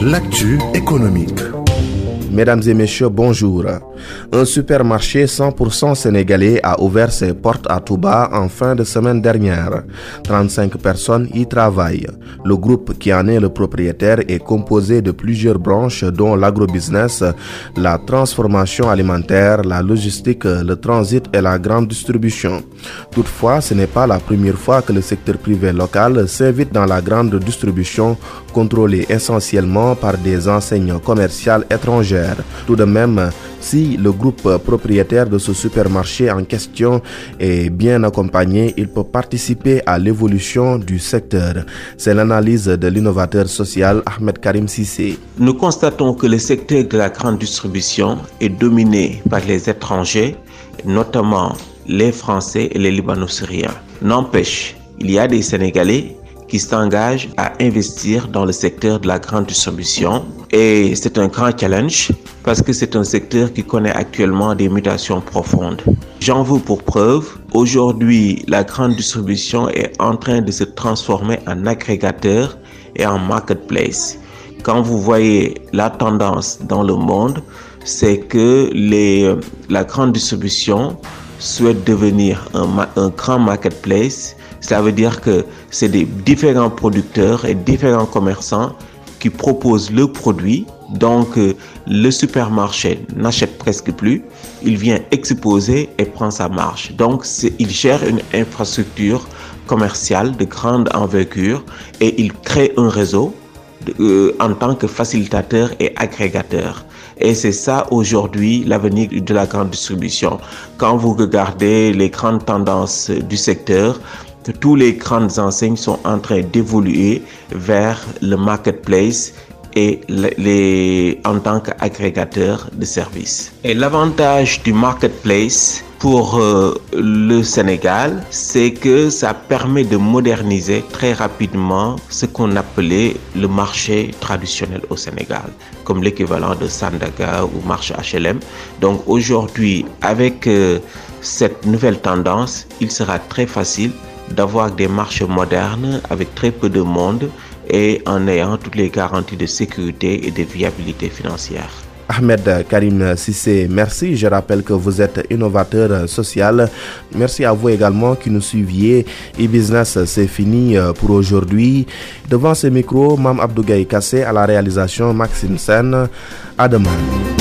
L'actu économique. Mesdames et messieurs, bonjour. Un supermarché 100% sénégalais a ouvert ses portes à Touba en fin de semaine dernière. 35 personnes y travaillent. Le groupe qui en est le propriétaire est composé de plusieurs branches dont l'agrobusiness, la transformation alimentaire, la logistique, le transit et la grande distribution. Toutefois, ce n'est pas la première fois que le secteur privé local s'invite dans la grande distribution contrôlée essentiellement par des enseignes commerciales étrangères. Tout de même, si le groupe propriétaire de ce supermarché en question est bien accompagné, il peut participer à l'évolution du secteur. C'est l'analyse de l'innovateur social Ahmed Karim Sissé. Nous constatons que le secteur de la grande distribution est dominé par les étrangers, notamment les Français et les Libano-Syriens. N'empêche, il y a des Sénégalais qui s'engagent à investir dans le secteur de la grande distribution. Et c'est un grand challenge parce que c'est un secteur qui connaît actuellement des mutations profondes. J'en veux pour preuve, aujourd'hui, la grande distribution est en train de se transformer en agrégateur et en marketplace. Quand vous voyez la tendance dans le monde, c'est que les, la grande distribution souhaite devenir un, un grand marketplace cela veut dire que c'est des différents producteurs et différents commerçants qui proposent le produit. Donc, euh, le supermarché n'achète presque plus. Il vient exposer et prend sa marge. Donc, il gère une infrastructure commerciale de grande envergure et il crée un réseau euh, en tant que facilitateur et agrégateur. Et c'est ça aujourd'hui l'avenir de la grande distribution. Quand vous regardez les grandes tendances du secteur, tous les grandes enseignes sont en train d'évoluer vers le marketplace et en tant qu'agrégateur de services. Et l'avantage du marketplace pour euh, le Sénégal, c'est que ça permet de moderniser très rapidement ce qu'on appelait le marché traditionnel au Sénégal, comme l'équivalent de Sandaga ou marché HLM. Donc aujourd'hui, avec euh, cette nouvelle tendance, il sera très facile d'avoir des marchés modernes avec très peu de monde et en ayant toutes les garanties de sécurité et de viabilité financière. Ahmed Karim Sissé, merci. Je rappelle que vous êtes innovateur social. Merci à vous également qui nous suiviez. E-Business, c'est fini euh, pour aujourd'hui. Devant ce micro, Mam Abdougaï Kassé à la réalisation Maxime Sen. À demain.